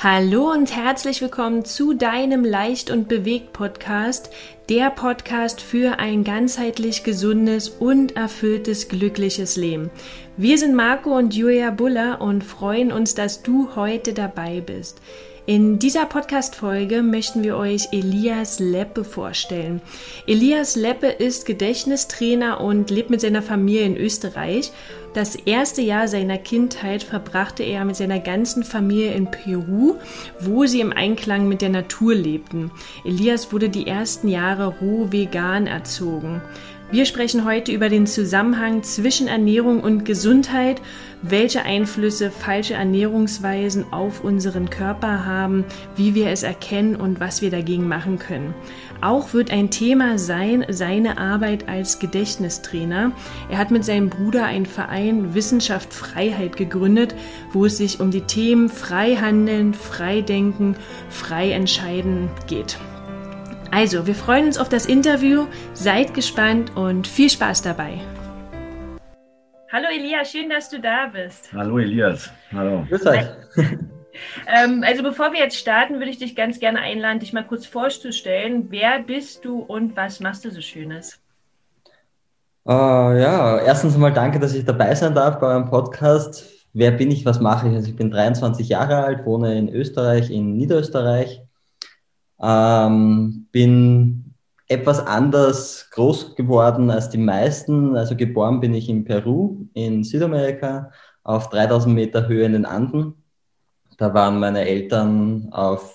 Hallo und herzlich willkommen zu deinem Leicht und Bewegt Podcast, der Podcast für ein ganzheitlich gesundes und erfülltes glückliches Leben. Wir sind Marco und Julia Buller und freuen uns, dass du heute dabei bist. In dieser Podcast-Folge möchten wir euch Elias Leppe vorstellen. Elias Leppe ist Gedächtnistrainer und lebt mit seiner Familie in Österreich. Das erste Jahr seiner Kindheit verbrachte er mit seiner ganzen Familie in Peru, wo sie im Einklang mit der Natur lebten. Elias wurde die ersten Jahre roh vegan erzogen. Wir sprechen heute über den Zusammenhang zwischen Ernährung und Gesundheit, welche Einflüsse falsche Ernährungsweisen auf unseren Körper haben, wie wir es erkennen und was wir dagegen machen können. Auch wird ein Thema sein seine Arbeit als Gedächtnistrainer. Er hat mit seinem Bruder einen Verein Wissenschaft Freiheit gegründet, wo es sich um die Themen frei handeln, frei denken, frei entscheiden geht. Also, wir freuen uns auf das Interview, seid gespannt und viel Spaß dabei. Hallo Elias, schön, dass du da bist. Hallo Elias, hallo. Grüß euch. Ähm, also bevor wir jetzt starten, würde ich dich ganz gerne einladen, dich mal kurz vorzustellen. Wer bist du und was machst du so Schönes? Uh, ja, erstens einmal danke, dass ich dabei sein darf bei eurem Podcast. Wer bin ich, was mache ich? Also ich bin 23 Jahre alt, wohne in Österreich, in Niederösterreich ähm, bin etwas anders groß geworden als die meisten. Also geboren bin ich in Peru, in Südamerika, auf 3000 Meter Höhe in den Anden. Da waren meine Eltern auf,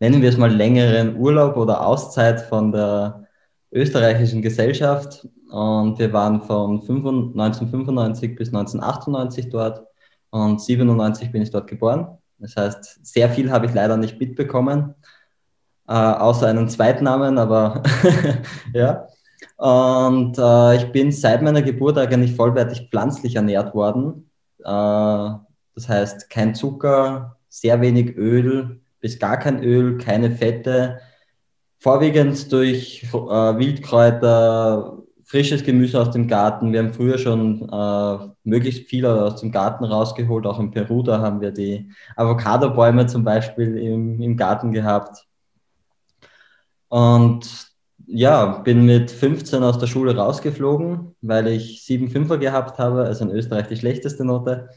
nennen wir es mal, längeren Urlaub oder Auszeit von der österreichischen Gesellschaft. Und wir waren von 1995 bis 1998 dort. Und 97 bin ich dort geboren. Das heißt, sehr viel habe ich leider nicht mitbekommen äh, außer einen Zweitnamen, aber ja. Und äh, ich bin seit meiner Geburt eigentlich vollwertig pflanzlich ernährt worden. Äh, das heißt, kein Zucker, sehr wenig Öl, bis gar kein Öl, keine Fette, vorwiegend durch äh, Wildkräuter, frisches Gemüse aus dem Garten. Wir haben früher schon äh, möglichst viel aus dem Garten rausgeholt, auch in Peru, da haben wir die Avocado-Bäume zum Beispiel im, im Garten gehabt. Und ja, bin mit 15 aus der Schule rausgeflogen, weil ich 7 Fünfer gehabt habe, also in Österreich die schlechteste Note.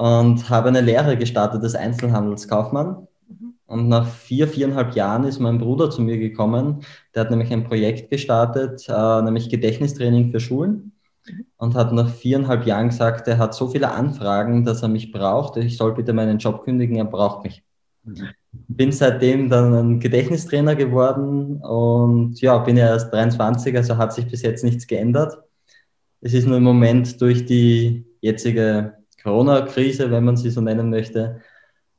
Und habe eine Lehre gestartet als Einzelhandelskaufmann. Und nach vier, viereinhalb Jahren ist mein Bruder zu mir gekommen. Der hat nämlich ein Projekt gestartet, äh, nämlich Gedächtnistraining für Schulen. Und hat nach viereinhalb Jahren gesagt, er hat so viele Anfragen, dass er mich braucht. Ich soll bitte meinen Job kündigen, er braucht mich. Mhm bin seitdem dann ein Gedächtnistrainer geworden und ja, bin ja erst 23, also hat sich bis jetzt nichts geändert. Es ist nur im Moment durch die jetzige Corona-Krise, wenn man sie so nennen möchte,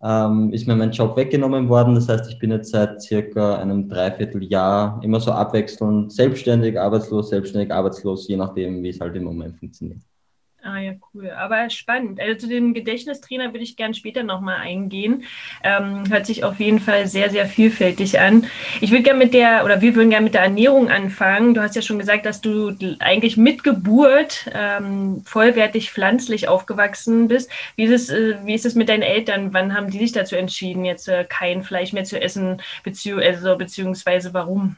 ähm, ist mir mein Job weggenommen worden. Das heißt, ich bin jetzt seit circa einem Dreivierteljahr immer so abwechselnd selbstständig, arbeitslos, selbstständig, arbeitslos, je nachdem, wie es halt im Moment funktioniert. Ah ja, cool. Aber spannend. Also zu dem Gedächtnistrainer würde ich gern später nochmal eingehen. Ähm, hört sich auf jeden Fall sehr, sehr vielfältig an. Ich würde gerne mit der, oder wir würden gerne mit der Ernährung anfangen. Du hast ja schon gesagt, dass du eigentlich mit Geburt ähm, vollwertig pflanzlich aufgewachsen bist. Wie ist, es, äh, wie ist es mit deinen Eltern? Wann haben die sich dazu entschieden, jetzt äh, kein Fleisch mehr zu essen, bezieh also, beziehungsweise warum?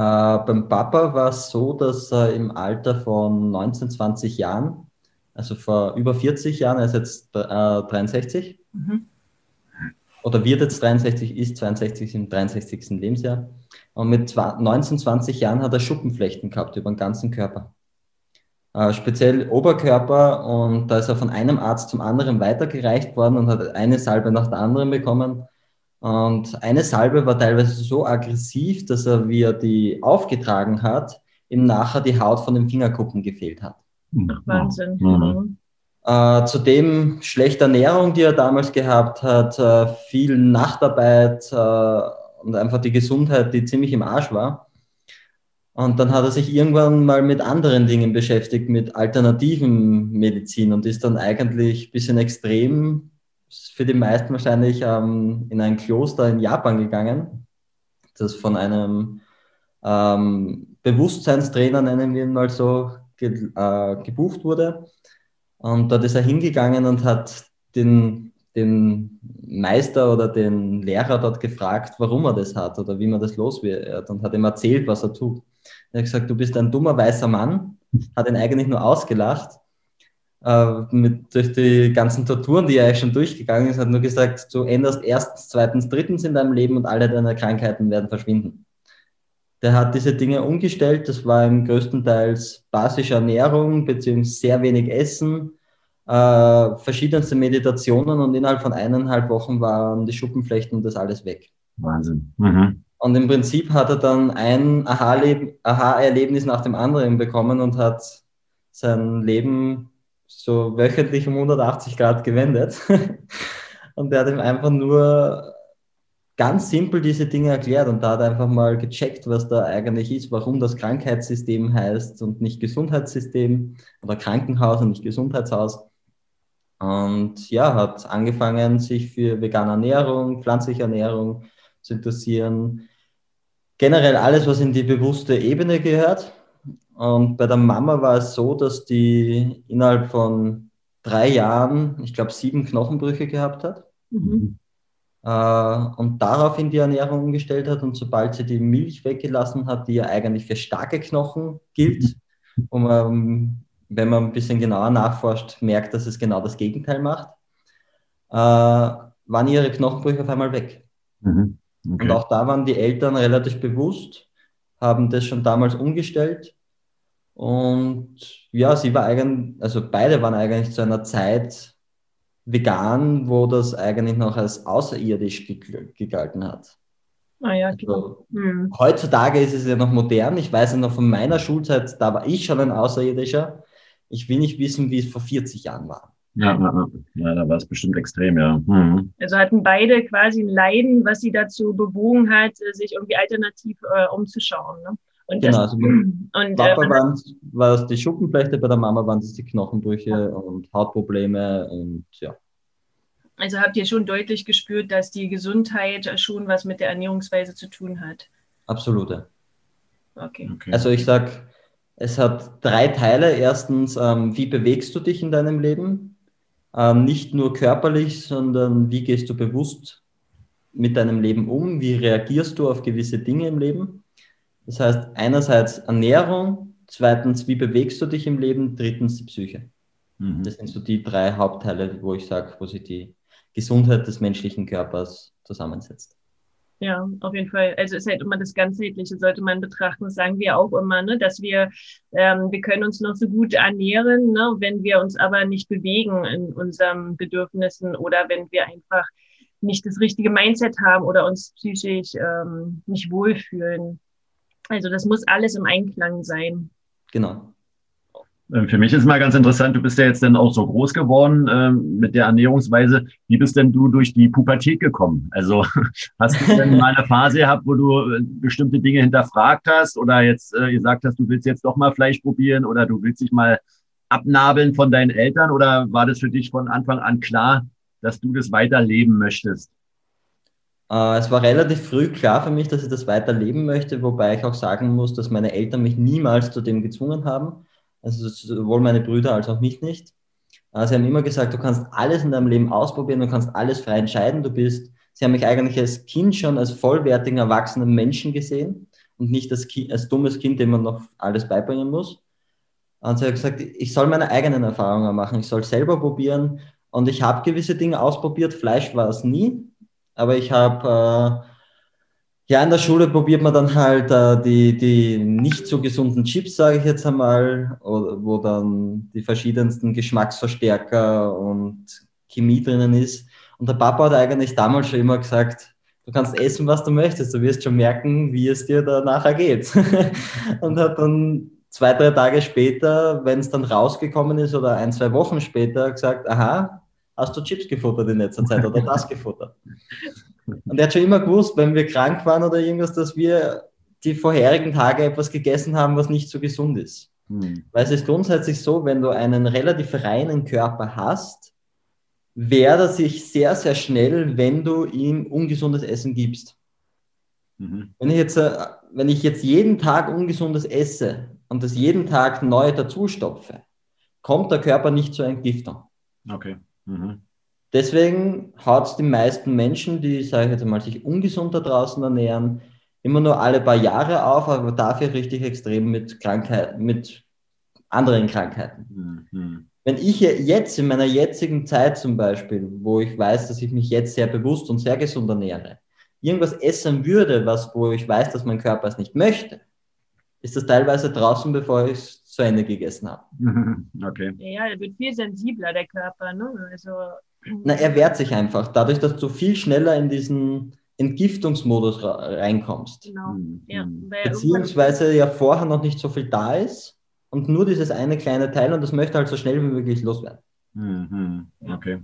Äh, beim Papa war es so, dass er im Alter von 19, 20 Jahren, also vor über 40 Jahren, er ist jetzt äh, 63, mhm. oder wird jetzt 63, ist 62 im 63. Lebensjahr. Und mit 19, 20 Jahren hat er Schuppenflechten gehabt über den ganzen Körper. Äh, speziell Oberkörper und da ist er von einem Arzt zum anderen weitergereicht worden und hat eine Salbe nach der anderen bekommen. Und eine Salbe war teilweise so aggressiv, dass er, wie er die aufgetragen hat, ihm nachher die Haut von den Fingerkuppen gefehlt hat. Ach, Wahnsinn. Mhm. Äh, zudem schlechte Ernährung, die er damals gehabt hat, äh, viel Nachtarbeit äh, und einfach die Gesundheit, die ziemlich im Arsch war. Und dann hat er sich irgendwann mal mit anderen Dingen beschäftigt, mit alternativen Medizin und ist dann eigentlich ein bisschen extrem für die meisten wahrscheinlich ähm, in ein Kloster in Japan gegangen, das von einem ähm, Bewusstseinstrainer, nennen wir ihn mal so, ge äh, gebucht wurde. Und dort ist er hingegangen und hat den den Meister oder den Lehrer dort gefragt, warum er das hat oder wie man das los wird und hat ihm erzählt, was er tut. Er hat gesagt, du bist ein dummer weißer Mann, hat ihn eigentlich nur ausgelacht. Äh, mit, durch die ganzen Torturen, die er schon durchgegangen ist, hat nur gesagt, du änderst erstens, zweitens, drittens in deinem Leben und alle deine Krankheiten werden verschwinden. Der hat diese Dinge umgestellt. Das war im größtenteils basische Ernährung beziehungsweise sehr wenig Essen, äh, verschiedenste Meditationen und innerhalb von eineinhalb Wochen waren die Schuppenflechten und das alles weg. Wahnsinn. Mhm. Und im Prinzip hat er dann ein Aha-Erlebnis nach dem anderen bekommen und hat sein Leben so wöchentlich um 180 Grad gewendet. und er hat ihm einfach nur ganz simpel diese Dinge erklärt und da hat einfach mal gecheckt, was da eigentlich ist, warum das Krankheitssystem heißt und nicht Gesundheitssystem oder Krankenhaus und nicht Gesundheitshaus. Und ja, hat angefangen, sich für vegane Ernährung, pflanzliche Ernährung zu interessieren. Generell alles, was in die bewusste Ebene gehört. Und bei der Mama war es so, dass die innerhalb von drei Jahren, ich glaube, sieben Knochenbrüche gehabt hat. Mhm. Äh, und daraufhin die Ernährung umgestellt hat. Und sobald sie die Milch weggelassen hat, die ja eigentlich für starke Knochen gilt, wo man, wenn man ein bisschen genauer nachforscht, merkt, dass es genau das Gegenteil macht, äh, waren ihre Knochenbrüche auf einmal weg. Mhm. Okay. Und auch da waren die Eltern relativ bewusst, haben das schon damals umgestellt. Und ja, sie war eigentlich, also beide waren eigentlich zu einer Zeit vegan, wo das eigentlich noch als außerirdisch gegalten hat. Ah ja, genau. Also, hm. Heutzutage ist es ja noch modern. Ich weiß ja noch von meiner Schulzeit, da war ich schon ein Außerirdischer. Ich will nicht wissen, wie es vor 40 Jahren war. Ja, ja, ja da war es bestimmt extrem, ja. Mhm. Also hatten beide quasi ein Leiden, was sie dazu bewogen hat, sich irgendwie alternativ äh, umzuschauen. Ne? Und genau, das, also und, Papa äh, waren war es die Schuppenflechte, bei der Mama waren es die Knochenbrüche ja. und Hautprobleme und ja. Also habt ihr schon deutlich gespürt, dass die Gesundheit schon was mit der Ernährungsweise zu tun hat? Absolute. Okay. okay. Also ich sag, es hat drei Teile. Erstens, ähm, wie bewegst du dich in deinem Leben? Ähm, nicht nur körperlich, sondern wie gehst du bewusst mit deinem Leben um? Wie reagierst du auf gewisse Dinge im Leben? Das heißt, einerseits Ernährung, zweitens, wie bewegst du dich im Leben, drittens die Psyche. Mhm. Das sind so die drei Hauptteile, wo ich sage, wo sich die Gesundheit des menschlichen Körpers zusammensetzt. Ja, auf jeden Fall. Also es ist halt immer das Ganzheitliche, sollte man betrachten. Das sagen wir auch immer, ne? dass wir, ähm, wir können uns noch so gut ernähren, ne? wenn wir uns aber nicht bewegen in unseren Bedürfnissen oder wenn wir einfach nicht das richtige Mindset haben oder uns psychisch ähm, nicht wohlfühlen. Also das muss alles im Einklang sein. Genau. Ähm, für mich ist mal ganz interessant, du bist ja jetzt dann auch so groß geworden ähm, mit der Ernährungsweise. Wie bist denn du durch die Pubertät gekommen? Also hast du denn mal eine Phase gehabt, wo du äh, bestimmte Dinge hinterfragt hast oder jetzt äh, gesagt hast, du willst jetzt doch mal Fleisch probieren oder du willst dich mal abnabeln von deinen Eltern oder war das für dich von Anfang an klar, dass du das weiterleben möchtest? Äh, es war relativ früh klar für mich, dass ich das weiterleben möchte, wobei ich auch sagen muss, dass meine Eltern mich niemals zu dem gezwungen haben. Also sowohl meine Brüder als auch mich nicht. Äh, sie haben immer gesagt, du kannst alles in deinem Leben ausprobieren, du kannst alles frei entscheiden, du bist. Sie haben mich eigentlich als Kind schon als vollwertigen, erwachsenen Menschen gesehen und nicht als, kind, als dummes Kind, dem man noch alles beibringen muss. Und sie haben gesagt, ich soll meine eigenen Erfahrungen machen, ich soll selber probieren. Und ich habe gewisse Dinge ausprobiert. Fleisch war es nie, aber ich habe, äh, ja, in der Schule probiert man dann halt äh, die, die nicht so gesunden Chips, sage ich jetzt einmal, wo dann die verschiedensten Geschmacksverstärker und Chemie drinnen ist. Und der Papa hat eigentlich damals schon immer gesagt, du kannst essen, was du möchtest, du wirst schon merken, wie es dir da nachher geht. und hat dann zwei, drei Tage später, wenn es dann rausgekommen ist oder ein, zwei Wochen später gesagt, aha, hast du Chips gefuttert in letzter Zeit oder das gefuttert? Und er hat schon immer gewusst, wenn wir krank waren oder irgendwas, dass wir die vorherigen Tage etwas gegessen haben, was nicht so gesund ist. Hm. Weil es ist grundsätzlich so, wenn du einen relativ reinen Körper hast, wehrt er sich sehr, sehr schnell, wenn du ihm ungesundes Essen gibst. Mhm. Wenn, ich jetzt, äh, wenn ich jetzt jeden Tag ungesundes esse und das jeden Tag neu dazustopfe, kommt der Körper nicht zur Entgiftung. Okay. Mhm. deswegen haut es die meisten Menschen, die, sage ich jetzt mal, sich ungesund da draußen ernähren, immer nur alle paar Jahre auf, aber dafür richtig extrem mit Krankheiten, mit anderen Krankheiten. Mhm. Wenn ich jetzt in meiner jetzigen Zeit zum Beispiel, wo ich weiß, dass ich mich jetzt sehr bewusst und sehr gesund ernähre, irgendwas essen würde, was, wo ich weiß, dass mein Körper es nicht möchte, ist das teilweise draußen, bevor ich es zu Ende gegessen habe. Okay. Ja, er wird viel sensibler, der Körper. Ne? Also, Na, er wehrt sich einfach. Dadurch, dass du viel schneller in diesen Entgiftungsmodus reinkommst. Genau. Mhm. Ja, Beziehungsweise ja vorher noch nicht so viel da ist und nur dieses eine kleine Teil und das möchte halt so schnell wie möglich loswerden. Mhm. Okay.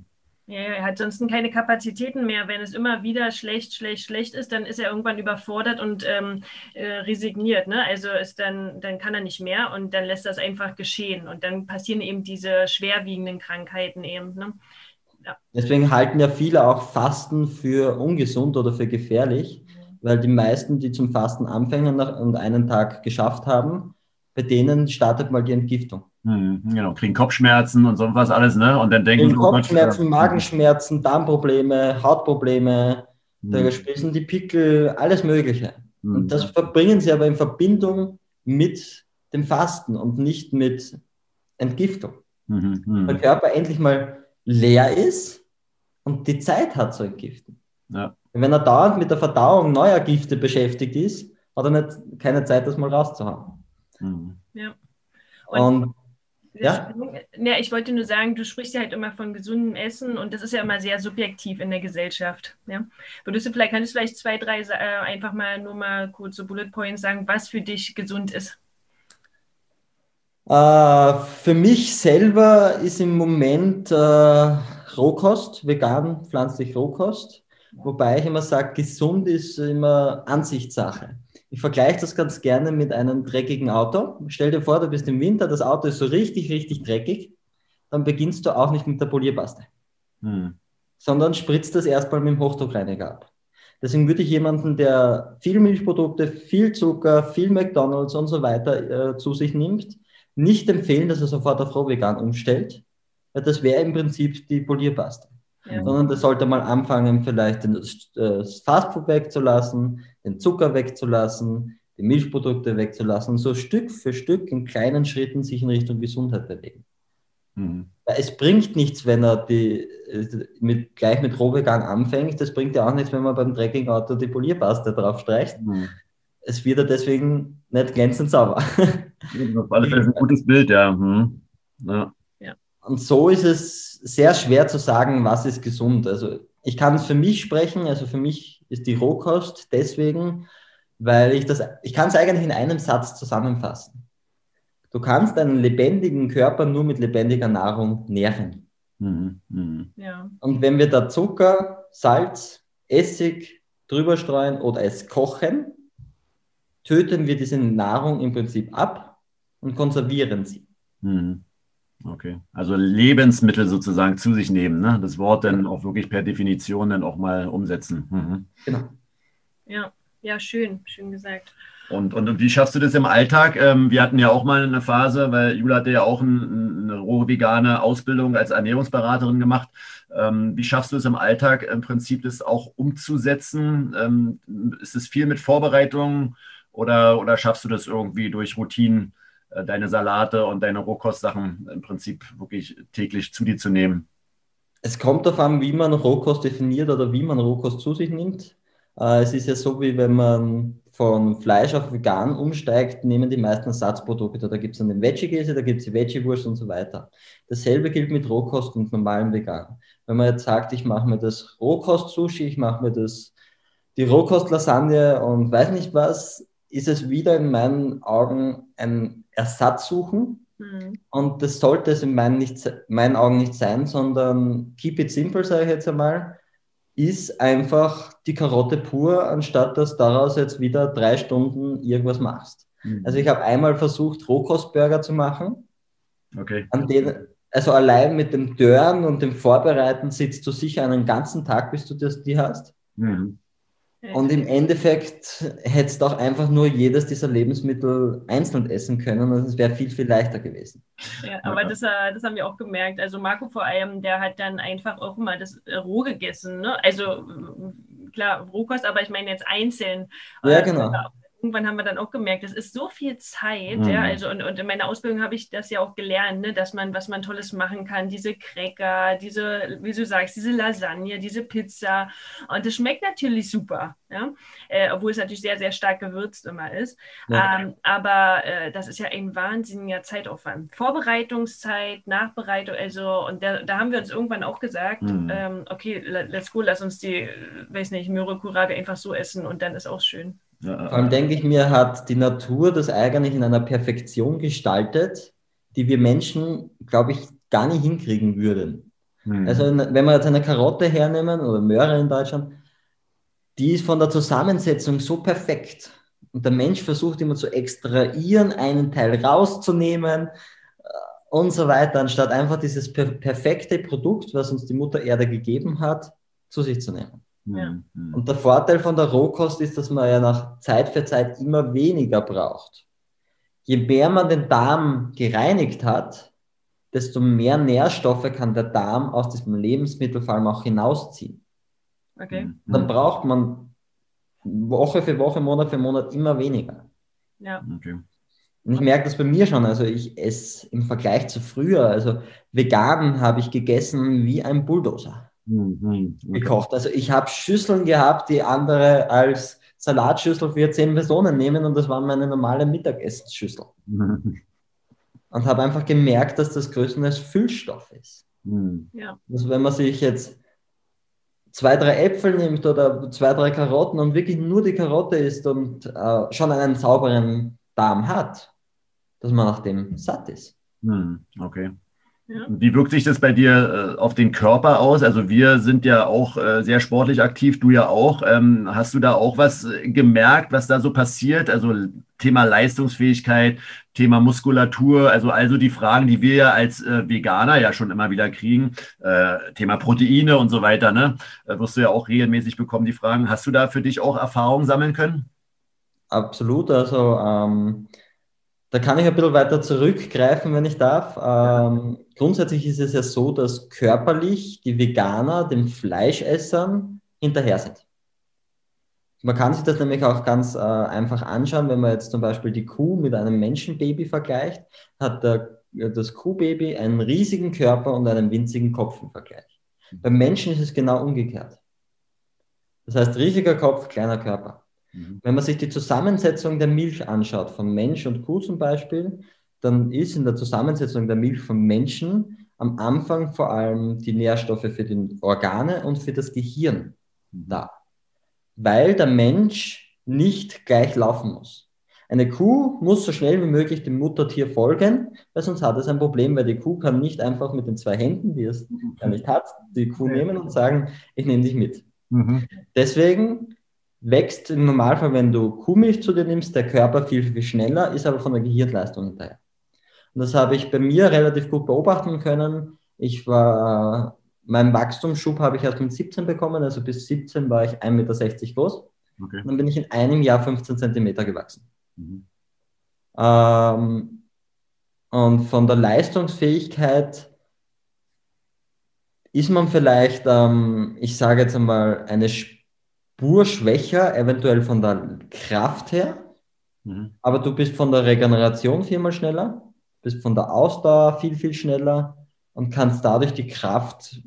Ja, er hat sonst keine Kapazitäten mehr. Wenn es immer wieder schlecht, schlecht, schlecht ist, dann ist er irgendwann überfordert und ähm, äh, resigniert. Ne? Also ist dann, dann kann er nicht mehr und dann lässt das einfach geschehen. Und dann passieren eben diese schwerwiegenden Krankheiten eben. Ne? Ja. Deswegen halten ja viele auch Fasten für ungesund oder für gefährlich, mhm. weil die meisten, die zum Fasten anfangen und einen Tag geschafft haben, bei denen startet mal die Entgiftung. Hm, genau, kriegen Kopfschmerzen und so was alles, ne? Und dann denken sie, oh Kopfschmerzen, Gott, Magenschmerzen, Darmprobleme, Hautprobleme, hm. da spielen die Pickel, alles Mögliche. Hm. Und das verbringen sie aber in Verbindung mit dem Fasten und nicht mit Entgiftung. Mhm, mh. Der Körper endlich mal leer ist und die Zeit hat zu entgiften. Ja. Wenn er dauernd mit der Verdauung neuer Gifte beschäftigt ist, hat er nicht, keine Zeit, das mal rauszuhauen. Mhm. Ja. Und, und ja? ja, ich wollte nur sagen, du sprichst ja halt immer von gesundem Essen und das ist ja immer sehr subjektiv in der Gesellschaft. Ja? Würdest du vielleicht, kannst du vielleicht zwei, drei äh, einfach mal nur mal kurz so Bullet Points sagen, was für dich gesund ist? Äh, für mich selber ist im Moment äh, Rohkost, vegan, pflanzlich Rohkost, wobei ich immer sage, gesund ist immer Ansichtssache. Ich vergleiche das ganz gerne mit einem dreckigen Auto. Stell dir vor, du bist im Winter, das Auto ist so richtig, richtig dreckig. Dann beginnst du auch nicht mit der Polierpaste, hm. sondern spritzt das erstmal mit dem Hochdruckreiniger ab. Deswegen würde ich jemanden, der viel Milchprodukte, viel Zucker, viel McDonalds und so weiter äh, zu sich nimmt, nicht empfehlen, dass er sofort auf Rohvegan umstellt, weil das wäre im Prinzip die Polierpaste. Ja. Sondern das sollte mal anfangen, vielleicht das äh, Fastfood wegzulassen, den Zucker wegzulassen, die Milchprodukte wegzulassen, so Stück für Stück in kleinen Schritten sich in Richtung Gesundheit bewegen. Mhm. Es bringt nichts, wenn er die, mit, gleich mit Rohvegan anfängt. Das bringt ja auch nichts, wenn man beim Trekkingauto die Polierpaste drauf streicht. Mhm. Es wird er deswegen nicht glänzend sauber. Auf alle Fälle ein gutes Bild, ja. Mhm. ja. ja. Und so ist es sehr schwer zu sagen, was ist gesund. Also ich kann es für mich sprechen, also für mich ist die Rohkost deswegen, weil ich das, ich kann es eigentlich in einem Satz zusammenfassen. Du kannst einen lebendigen Körper nur mit lebendiger Nahrung nähren. Mhm, mh. ja. Und wenn wir da Zucker, Salz, Essig drüber streuen oder es kochen, töten wir diese Nahrung im Prinzip ab und konservieren sie. Mhm. Okay, also Lebensmittel sozusagen zu sich nehmen, ne? das Wort dann auch wirklich per Definition dann auch mal umsetzen. Mhm. Genau. Ja, ja, schön, schön gesagt. Und, und wie schaffst du das im Alltag? Ähm, wir hatten ja auch mal eine Phase, weil Jula hatte ja auch ein, eine rohe vegane Ausbildung als Ernährungsberaterin gemacht. Ähm, wie schaffst du es im Alltag im Prinzip, das auch umzusetzen? Ähm, ist es viel mit Vorbereitung oder, oder schaffst du das irgendwie durch Routinen? Äh, deine Salate und deine Rohkostsachen im Prinzip wirklich täglich zu dir zu nehmen? Es kommt darauf an, wie man Rohkost definiert oder wie man Rohkost zu sich nimmt. Äh, es ist ja so, wie wenn man von Fleisch auf vegan umsteigt, nehmen die meisten Ersatzprodukte. Da gibt es dann den Veggie-Käse, da gibt es die Veggie-Wurst und so weiter. Dasselbe gilt mit Rohkost und normalem Vegan. Wenn man jetzt sagt, ich mache mir das Rohkost-Sushi, ich mache mir das, die Rohkost-Lasagne und weiß nicht was, ist es wieder in meinen Augen ein Ersatz suchen. Mhm. Und das sollte es in meinen, nicht, meinen Augen nicht sein, sondern keep it simple, sage ich jetzt einmal, ist einfach die Karotte pur, anstatt dass daraus jetzt wieder drei Stunden irgendwas machst. Mhm. Also ich habe einmal versucht, Rohkostburger zu machen. Okay. An denen, also allein mit dem Dörren und dem Vorbereiten sitzt du sicher einen ganzen Tag, bis du das die hast. Mhm. Und im Endeffekt hättest du auch einfach nur jedes dieser Lebensmittel einzeln essen können und es wäre viel, viel leichter gewesen. Ja, aber das, äh, das haben wir auch gemerkt. Also Marco vor allem, der hat dann einfach auch mal das äh, roh gegessen. Ne? Also klar, Rohkost, aber ich meine jetzt einzeln. Ja, genau irgendwann haben wir dann auch gemerkt, es ist so viel Zeit, mhm. ja, also und, und in meiner Ausbildung habe ich das ja auch gelernt, ne, dass man, was man Tolles machen kann, diese Cracker, diese, wie du sagst, diese Lasagne, diese Pizza und das schmeckt natürlich super, ja, äh, obwohl es natürlich sehr, sehr stark gewürzt immer ist, ja. ähm, aber äh, das ist ja ein wahnsinniger Zeitaufwand. Vorbereitungszeit, Nachbereitung, also und da, da haben wir uns irgendwann auch gesagt, mhm. ähm, okay, let's go, lass uns die, weiß nicht, Möhre Kurabe einfach so essen und dann ist auch schön. Ja, Vor allem denke ich mir, hat die Natur das eigentlich in einer Perfektion gestaltet, die wir Menschen, glaube ich, gar nicht hinkriegen würden. Mhm. Also wenn wir jetzt eine Karotte hernehmen oder Möhre in Deutschland, die ist von der Zusammensetzung so perfekt. Und der Mensch versucht immer zu extrahieren, einen Teil rauszunehmen äh, und so weiter, anstatt einfach dieses per perfekte Produkt, was uns die Mutter Erde gegeben hat, zu sich zu nehmen. Ja. Mhm. Und der Vorteil von der Rohkost ist, dass man ja nach Zeit für Zeit immer weniger braucht. Je mehr man den Darm gereinigt hat, desto mehr Nährstoffe kann der Darm aus diesem Lebensmittel vor allem auch hinausziehen. Okay. Dann braucht man Woche für Woche, Monat für Monat immer weniger. Ja. Okay. Und ich merke das bei mir schon. Also ich esse im Vergleich zu früher, also vegan habe ich gegessen wie ein Bulldozer. Mhm. Okay. gekocht. Also ich habe Schüsseln gehabt, die andere als Salatschüssel für zehn Personen nehmen und das waren meine normale Mittagessenschüssel. Mhm. Und habe einfach gemerkt, dass das größtenteils Füllstoff ist. Mhm. Ja. Also wenn man sich jetzt zwei, drei Äpfel nimmt oder zwei, drei Karotten und wirklich nur die Karotte isst und äh, schon einen sauberen Darm hat, dass man nach dem satt ist. Mhm. Okay. Ja. Wie wirkt sich das bei dir äh, auf den Körper aus? Also wir sind ja auch äh, sehr sportlich aktiv, du ja auch. Ähm, hast du da auch was äh, gemerkt, was da so passiert? Also Thema Leistungsfähigkeit, Thema Muskulatur, also also die Fragen, die wir ja als äh, Veganer ja schon immer wieder kriegen, äh, Thema Proteine und so weiter, ne? Äh, wirst du ja auch regelmäßig bekommen, die Fragen. Hast du da für dich auch Erfahrungen sammeln können? Absolut, also ähm da kann ich ein bisschen weiter zurückgreifen, wenn ich darf. Ähm, grundsätzlich ist es ja so, dass körperlich die Veganer den Fleischessern hinterher sind. Man kann sich das nämlich auch ganz äh, einfach anschauen, wenn man jetzt zum Beispiel die Kuh mit einem Menschenbaby vergleicht, hat der, das Kuhbaby einen riesigen Körper und einen winzigen Kopf im Vergleich. Beim Menschen ist es genau umgekehrt. Das heißt, riesiger Kopf, kleiner Körper. Mhm. Wenn man sich die Zusammensetzung der Milch anschaut, von Mensch und Kuh zum Beispiel, dann ist in der Zusammensetzung der Milch von Menschen am Anfang vor allem die Nährstoffe für die Organe und für das Gehirn mhm. da. Weil der Mensch nicht gleich laufen muss. Eine Kuh muss so schnell wie möglich dem Muttertier folgen, weil sonst hat es ein Problem, weil die Kuh kann nicht einfach mit den zwei Händen, die es mhm. gar nicht hat, die Kuh nehmen und sagen, ich nehme dich mit. Mhm. Deswegen wächst im Normalfall, wenn du Kuhmilch zu dir nimmst, der Körper viel, viel schneller, ist aber von der Gehirnleistung hinterher. Und das habe ich bei mir relativ gut beobachten können. Ich war, meinen Wachstumsschub habe ich erst mit 17 bekommen, also bis 17 war ich 1,60 Meter groß. Okay. Dann bin ich in einem Jahr 15 Zentimeter gewachsen. Mhm. Ähm, und von der Leistungsfähigkeit ist man vielleicht, ähm, ich sage jetzt einmal, eine Spur schwächer, eventuell von der Kraft her, mhm. aber du bist von der Regeneration viermal schneller, bist von der Ausdauer viel, viel schneller und kannst dadurch die Kraft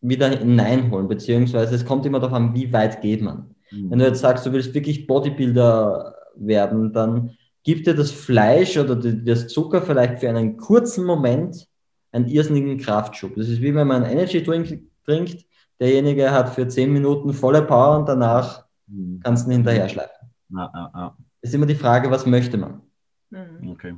wieder hineinholen, beziehungsweise es kommt immer darauf an, wie weit geht man. Mhm. Wenn du jetzt sagst, du willst wirklich Bodybuilder werden, dann gibt dir das Fleisch oder das Zucker vielleicht für einen kurzen Moment einen irrsinnigen Kraftschub. Das ist wie wenn man Energy Drink trinkt, derjenige hat für zehn Minuten volle Power und danach mhm. kannst du ihn hinterher schleifen. Ja, ja, ja. Ist immer die Frage, was möchte man? Mhm. Okay.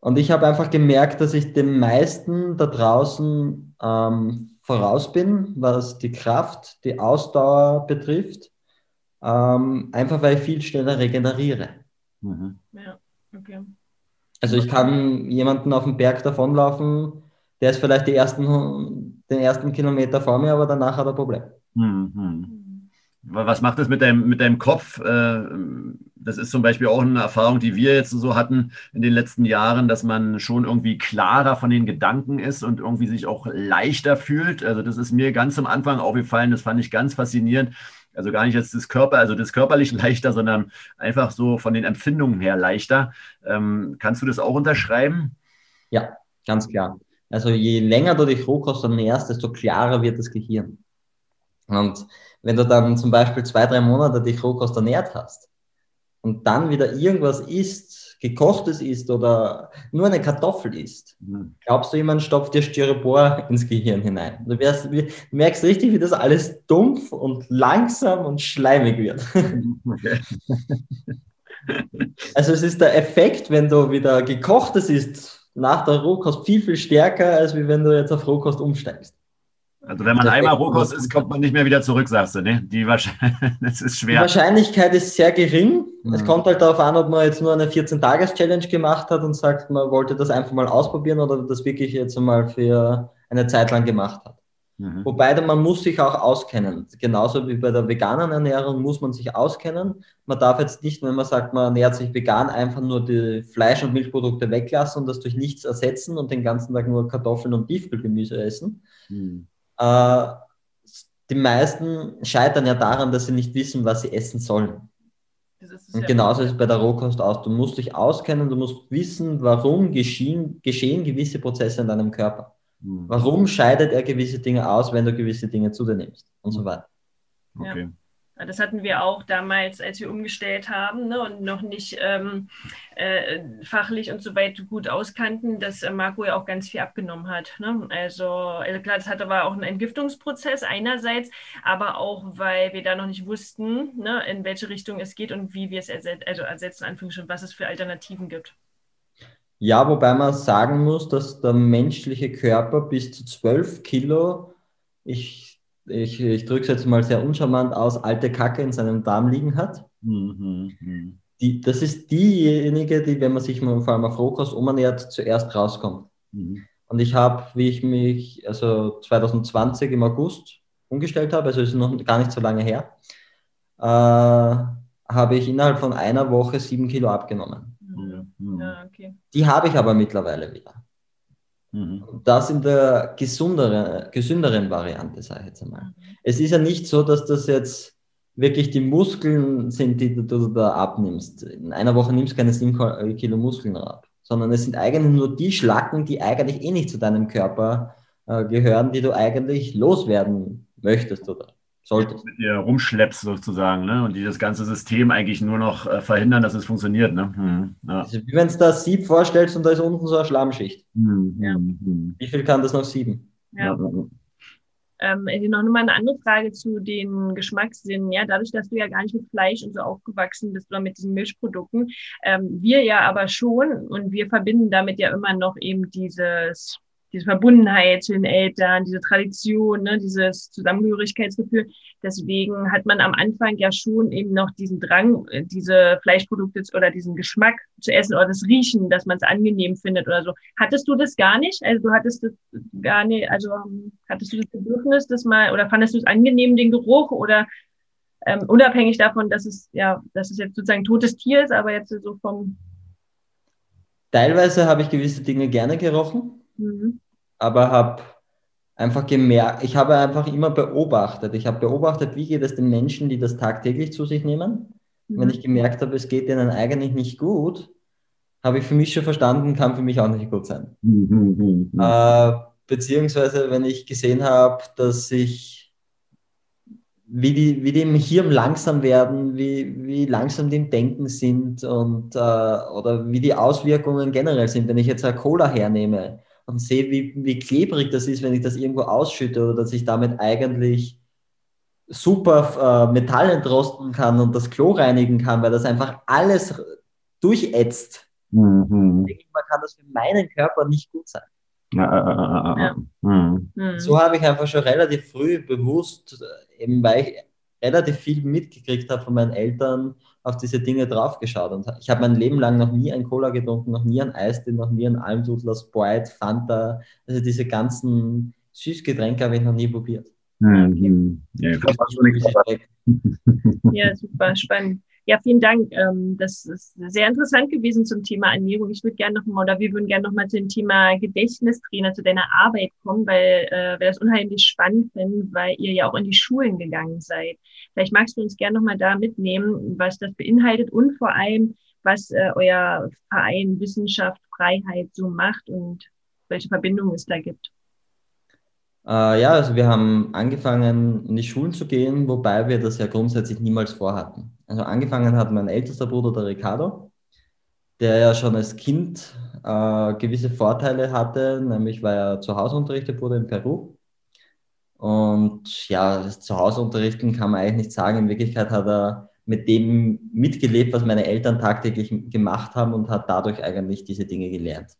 Und ich habe einfach gemerkt, dass ich den meisten da draußen ähm, voraus bin, was die Kraft, die Ausdauer betrifft, ähm, einfach weil ich viel schneller regeneriere. Mhm. Ja, okay. Also ich kann jemanden auf dem Berg davonlaufen, der ist vielleicht die ersten, den ersten Kilometer vor mir, aber danach hat er ein Problem. Mhm. Was macht das mit deinem, mit deinem Kopf? Äh, das ist zum Beispiel auch eine Erfahrung, die wir jetzt so hatten in den letzten Jahren, dass man schon irgendwie klarer von den Gedanken ist und irgendwie sich auch leichter fühlt. Also das ist mir ganz am Anfang aufgefallen, das fand ich ganz faszinierend. Also gar nicht jetzt das Körper, also das körperlich leichter, sondern einfach so von den Empfindungen her leichter. Ähm, kannst du das auch unterschreiben? Ja, ganz klar. Also je länger du dich Rohkost ernährst, desto klarer wird das Gehirn. Und wenn du dann zum Beispiel zwei, drei Monate dich Rohkost ernährt hast und dann wieder irgendwas isst, gekochtes isst oder nur eine Kartoffel isst, mhm. glaubst du, jemand stopft dir Styropor ins Gehirn hinein? Du, wirst, du merkst richtig, wie das alles dumpf und langsam und schleimig wird. Okay. also es ist der Effekt, wenn du wieder gekochtes isst nach der Rohkost viel, viel stärker, als wenn du jetzt auf Rohkost umsteigst. Also wenn man einmal Rohkost isst, kommt man nicht mehr wieder zurück, sagst du, ne? Die Wahrscheinlichkeit, das ist schwer. Die Wahrscheinlichkeit ist sehr gering. Mhm. Es kommt halt darauf an, ob man jetzt nur eine 14-Tages-Challenge gemacht hat und sagt, man wollte das einfach mal ausprobieren oder das wirklich jetzt mal für eine Zeit lang gemacht hat. Mhm. Wobei man muss sich auch auskennen. Genauso wie bei der veganen Ernährung muss man sich auskennen. Man darf jetzt nicht, wenn man sagt, man ernährt sich vegan, einfach nur die Fleisch- und Milchprodukte weglassen und das durch nichts ersetzen und den ganzen Tag nur Kartoffeln und Tiefkühlgemüse essen. Mhm äh, die meisten scheitern ja daran, dass sie nicht wissen, was sie essen sollen. Und genauso ist es bei der Rohkost aus. Du musst dich auskennen, du musst wissen, warum geschehen, geschehen gewisse Prozesse in deinem Körper. Mhm. Warum scheidet er gewisse Dinge aus, wenn du gewisse Dinge zu dir nimmst und so weiter. Okay. Ja. Das hatten wir auch damals, als wir umgestellt haben ne, und noch nicht ähm, äh, fachlich und so weit gut auskannten, dass äh, Marco ja auch ganz viel abgenommen hat. Ne? Also äh, klar, das hatte aber auch einen Entgiftungsprozess einerseits, aber auch, weil wir da noch nicht wussten, ne, in welche Richtung es geht und wie wir es erset also ersetzen, Anführungsstrichen, was es für Alternativen gibt. Ja, wobei man sagen muss, dass der menschliche Körper bis zu 12 Kilo, ich ich, ich drücke es jetzt mal sehr uncharmant aus, alte Kacke in seinem Darm liegen hat. Mhm. Die, das ist diejenige, die, wenn man sich mal vor allem auf Rohkost umernährt, zuerst rauskommt. Mhm. Und ich habe, wie ich mich, also 2020 im August umgestellt habe, also ist noch gar nicht so lange her, äh, habe ich innerhalb von einer Woche sieben Kilo abgenommen. Mhm. Ja, okay. Die habe ich aber mittlerweile wieder. Mhm. Das in der gesunderen, gesünderen Variante, sage ich jetzt einmal. Mhm. Es ist ja nicht so, dass das jetzt wirklich die Muskeln sind, die du da abnimmst. In einer Woche nimmst du keine 7 Kilo Muskeln ab, sondern es sind eigentlich nur die Schlacken, die eigentlich eh nicht zu deinem Körper äh, gehören, die du eigentlich loswerden möchtest oder solltest. Mit dir rumschleppst sozusagen, ne? Und die das ganze System eigentlich nur noch äh, verhindern, dass es funktioniert, ne? Hm, ja. also, wie wenn du das Sieb vorstellst und da ist unten so eine Schlammschicht. Hm, ja. hm, wie viel kann das noch sieben? Ja. Ähm, noch mal eine andere Frage zu den Geschmackssinnen. Ja, dadurch, dass du ja gar nicht mit Fleisch und so aufgewachsen bist oder mit diesen Milchprodukten, ähm, wir ja aber schon und wir verbinden damit ja immer noch eben dieses diese Verbundenheit zu den Eltern, diese Tradition, ne, dieses Zusammengehörigkeitsgefühl. Deswegen hat man am Anfang ja schon eben noch diesen Drang, diese Fleischprodukte oder diesen Geschmack zu essen oder das Riechen, dass man es angenehm findet oder so. Hattest du das gar nicht? Also du hattest das gar nicht, also ähm, hattest du das Bedürfnis, das mal, oder fandest du es angenehm, den Geruch oder ähm, unabhängig davon, dass es ja, dass es jetzt sozusagen totes Tier ist, aber jetzt so vom Teilweise habe ich gewisse Dinge gerne gerochen. Mhm. Aber habe einfach gemerkt, ich habe einfach immer beobachtet. Ich habe beobachtet, wie geht es den Menschen, die das tagtäglich zu sich nehmen. Mhm. Wenn ich gemerkt habe, es geht ihnen eigentlich nicht gut, habe ich für mich schon verstanden, kann für mich auch nicht gut sein. Mhm. Äh, beziehungsweise, wenn ich gesehen habe, dass ich wie die, wie die im Hirn langsam werden, wie, wie langsam die im Denken sind und äh, oder wie die Auswirkungen generell sind. Wenn ich jetzt eine Cola hernehme, und sehe, wie, wie klebrig das ist, wenn ich das irgendwo ausschütte oder dass ich damit eigentlich super äh, Metall entrosten kann und das Klo reinigen kann, weil das einfach alles durchätzt. Mhm. Ich denke, man kann das für meinen Körper nicht gut sein. Ja. Ja. Mhm. So habe ich einfach schon relativ früh bewusst, eben weil ich relativ viel mitgekriegt habe von meinen Eltern, auf diese Dinge draufgeschaut. Und ich habe mein Leben lang noch nie ein Cola getrunken, noch nie ein Eistee, noch nie ein Almdudler, Sprite, Fanta. Also diese ganzen Süßgetränke habe ich noch nie probiert. Mhm. Ja, ja, super, spannend. Ja, vielen Dank. Ähm, das ist sehr interessant gewesen zum Thema Ernährung. Ich würde gerne noch mal, oder wir würden gerne noch mal zu dem Thema Gedächtnistrainer, zu deiner Arbeit kommen, weil äh, wir das unheimlich spannend finden, weil ihr ja auch in die Schulen gegangen seid. Vielleicht magst du uns gerne noch mal da mitnehmen, was das beinhaltet und vor allem, was äh, euer Verein Wissenschaft, Freiheit so macht und welche Verbindungen es da gibt. Äh, ja, also wir haben angefangen, in die Schulen zu gehen, wobei wir das ja grundsätzlich niemals vorhatten. Also angefangen hat mein ältester Bruder, der Ricardo, der ja schon als Kind äh, gewisse Vorteile hatte, nämlich weil er zu Hause unterrichtet wurde in Peru. Und ja, das Zuhause unterrichten kann man eigentlich nicht sagen. In Wirklichkeit hat er mit dem mitgelebt, was meine Eltern tagtäglich gemacht haben und hat dadurch eigentlich diese Dinge gelernt.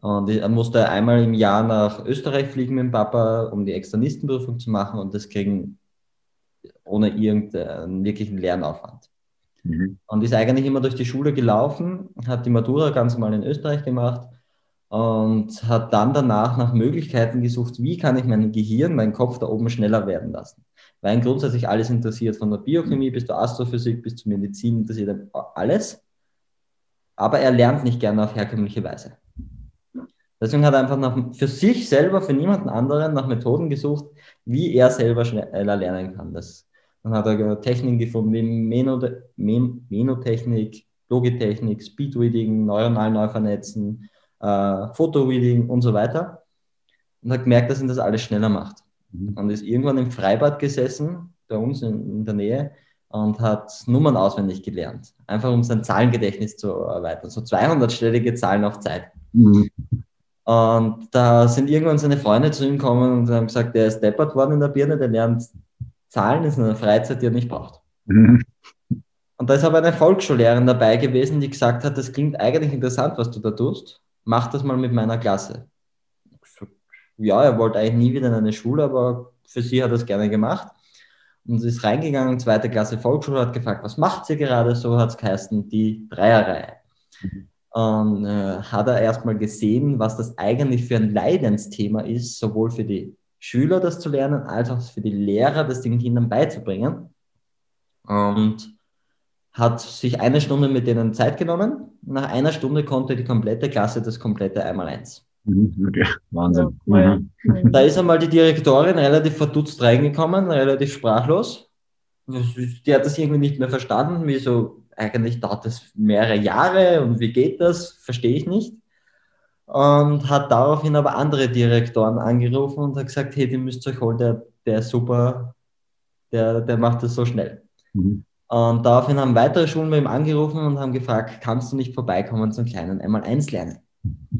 Und er musste einmal im Jahr nach Österreich fliegen mit dem Papa, um die Externistenprüfung zu machen und das kriegen ohne irgendeinen wirklichen Lernaufwand. Mhm. Und ist eigentlich immer durch die Schule gelaufen, hat die Matura ganz normal in Österreich gemacht und hat dann danach nach Möglichkeiten gesucht, wie kann ich mein Gehirn, meinen Kopf da oben schneller werden lassen. Weil ihn grundsätzlich alles interessiert, von der Biochemie bis zur Astrophysik bis zur Medizin interessiert alles. Aber er lernt nicht gerne auf herkömmliche Weise. Deswegen hat er einfach nach, für sich selber, für niemanden anderen nach Methoden gesucht, wie er selber schneller lernen kann. Das, dann hat er Techniken gefunden wie Menotechnik, Logitechnik, Speedreading, neuronal neu vernetzen, äh, Fotoreading und so weiter. Und hat gemerkt, dass ihn das alles schneller macht. Mhm. Und ist irgendwann im Freibad gesessen, bei uns in, in der Nähe, und hat Nummern auswendig gelernt. Einfach um sein Zahlengedächtnis zu erweitern. So 200-stellige Zahlen auf Zeit. Mhm. Und da sind irgendwann seine Freunde zu ihm gekommen und haben gesagt, der ist deppert worden in der Birne, der lernt Zahlen in seiner Freizeit, die er nicht braucht. Mhm. Und da ist aber eine Volksschullehrerin dabei gewesen, die gesagt hat, das klingt eigentlich interessant, was du da tust. Mach das mal mit meiner Klasse. Ja, er wollte eigentlich nie wieder in eine Schule, aber für sie hat er es gerne gemacht. Und sie ist reingegangen, zweite Klasse Volksschule, hat gefragt, was macht sie gerade? So hat es geheißen, die Dreierreihe. Mhm. Und äh, hat er erstmal gesehen, was das eigentlich für ein Leidensthema ist, sowohl für die Schüler das zu lernen, als auch für die Lehrer das den Kindern beizubringen. Und hat sich eine Stunde mit denen Zeit genommen. Nach einer Stunde konnte die komplette Klasse das komplette Einmaleins. Mhm, okay, Wahnsinn. Ja, mhm. Da ist einmal die Direktorin relativ verdutzt reingekommen, relativ sprachlos. Die hat das irgendwie nicht mehr verstanden, wie so eigentlich dauert das mehrere Jahre und wie geht das, verstehe ich nicht. Und hat daraufhin aber andere Direktoren angerufen und hat gesagt, hey, die müsst euch holen, der, der ist super, der, der macht das so schnell. Mhm. Und daraufhin haben weitere Schulen bei ihm angerufen und haben gefragt, kannst du nicht vorbeikommen zum kleinen einmal eins lernen?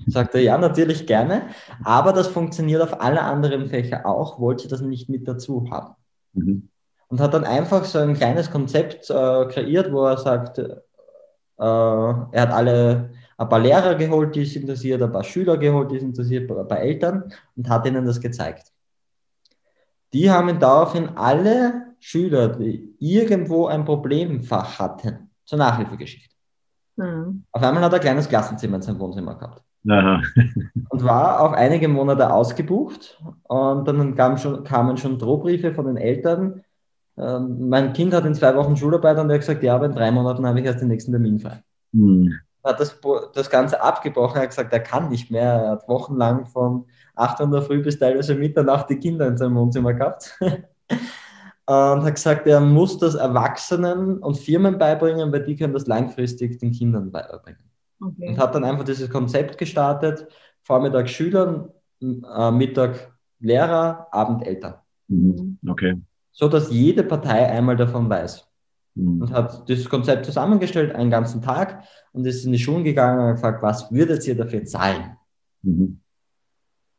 Sagt er, ja, natürlich gerne, aber das funktioniert auf alle anderen Fächer auch, wollte das nicht mit dazu haben. Mhm und hat dann einfach so ein kleines Konzept äh, kreiert, wo er sagt, äh, er hat alle ein paar Lehrer geholt, die es interessiert, ein paar Schüler geholt, die es interessiert, ein paar Eltern und hat ihnen das gezeigt. Die haben daraufhin alle Schüler, die irgendwo ein Problemfach hatten, zur Nachhilfe geschickt. Mhm. Auf einmal hat er ein kleines Klassenzimmer in seinem Wohnzimmer gehabt. Aha. und war auf einige Monate ausgebucht. Und dann kamen schon, kamen schon Drohbriefe von den Eltern, ähm, mein Kind hat in zwei Wochen Schularbeit und er hat gesagt, ja, aber in drei Monaten habe ich erst den nächsten Termin frei. Mhm. Hat das, das Ganze abgebrochen, er hat gesagt, er kann nicht mehr. Er hat wochenlang von 8 Uhr in der Früh bis teilweise Mitternacht die Kinder in seinem Wohnzimmer gehabt. und hat gesagt, er muss das Erwachsenen und Firmen beibringen, weil die können das langfristig den Kindern beibringen. Okay. Und hat dann einfach dieses Konzept gestartet, Vormittag Schülern, äh, Mittag Lehrer, Abend Eltern. Mhm. Okay so dass jede Partei einmal davon weiß. Mhm. Und hat das Konzept zusammengestellt, einen ganzen Tag, und ist in die Schulen gegangen und gefragt, was würdet ihr dafür zahlen? Mhm.